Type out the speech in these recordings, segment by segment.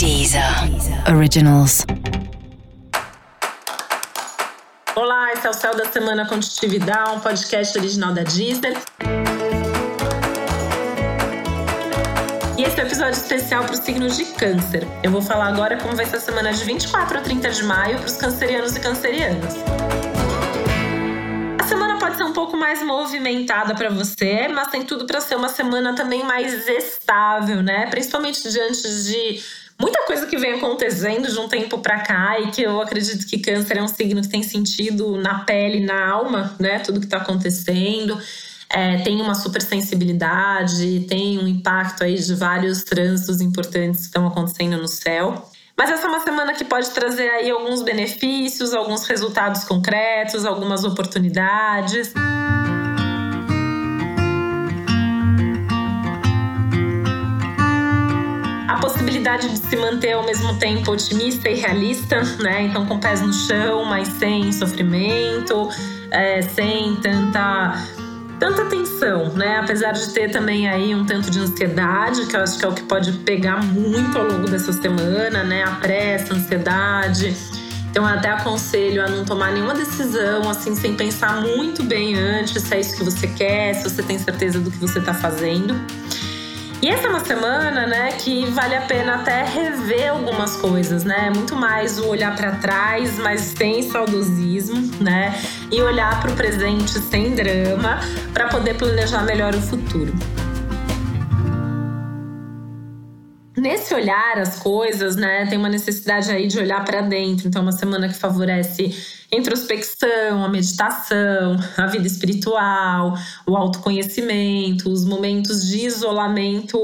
Deezer Originals. Olá, esse é o Céu da Semana Contitividade, um podcast original da Deezer. E esse é um episódio especial para os signos de câncer. Eu vou falar agora como vai ser a semana de 24 a 30 de maio para os cancerianos e cancerianas. Um pouco mais movimentada para você, mas tem tudo para ser uma semana também mais estável, né? Principalmente diante de muita coisa que vem acontecendo de um tempo para cá e que eu acredito que câncer é um signo que tem sentido na pele, na alma, né? Tudo que está acontecendo. É, tem uma super sensibilidade, tem um impacto aí de vários trânsitos importantes que estão acontecendo no céu. Mas essa é uma semana que pode trazer aí alguns benefícios, alguns resultados concretos, algumas oportunidades. De se manter ao mesmo tempo otimista e realista, né? Então, com pés no chão, mas sem sofrimento, é, sem tanta tanta tensão, né? Apesar de ter também aí um tanto de ansiedade, que eu acho que é o que pode pegar muito ao longo dessa semana, né? A pressa, a ansiedade. Então, eu até aconselho a não tomar nenhuma decisão assim sem pensar muito bem antes se é isso que você quer, se você tem certeza do que você está fazendo. E essa é uma semana, né, que vale a pena até rever algumas coisas, né? Muito mais o olhar para trás, mas sem saudosismo, né? E olhar para o presente sem drama, para poder planejar melhor o futuro. Nesse olhar as coisas, né, tem uma necessidade aí de olhar para dentro. Então, é uma semana que favorece introspecção, a meditação, a vida espiritual, o autoconhecimento, os momentos de isolamento,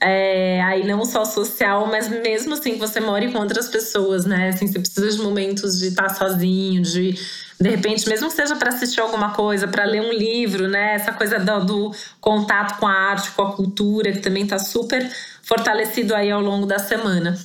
é, aí não só social, mas mesmo assim que você mora com outras pessoas, né? Assim, você precisa de momentos de estar sozinho, de de repente, mesmo que seja para assistir alguma coisa, para ler um livro, né? Essa coisa do, do, contato com a arte, com a cultura, que também está super fortalecido aí ao longo da semana.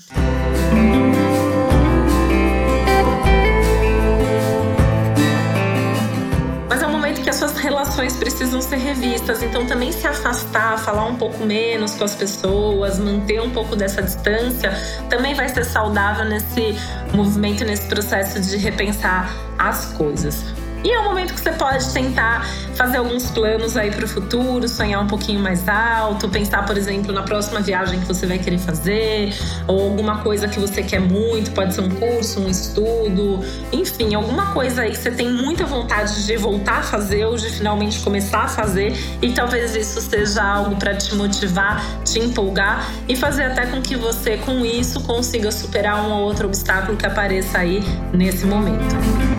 Precisam ser revistas. Então, também se afastar, falar um pouco menos com as pessoas, manter um pouco dessa distância, também vai ser saudável nesse movimento, nesse processo de repensar as coisas. E é um momento que você pode tentar fazer alguns planos aí para o futuro, sonhar um pouquinho mais alto, pensar, por exemplo, na próxima viagem que você vai querer fazer, ou alguma coisa que você quer muito, pode ser um curso, um estudo, enfim, alguma coisa aí que você tem muita vontade de voltar a fazer ou de finalmente começar a fazer, e talvez isso seja algo para te motivar, te empolgar e fazer até com que você, com isso, consiga superar um ou outro obstáculo que apareça aí nesse momento.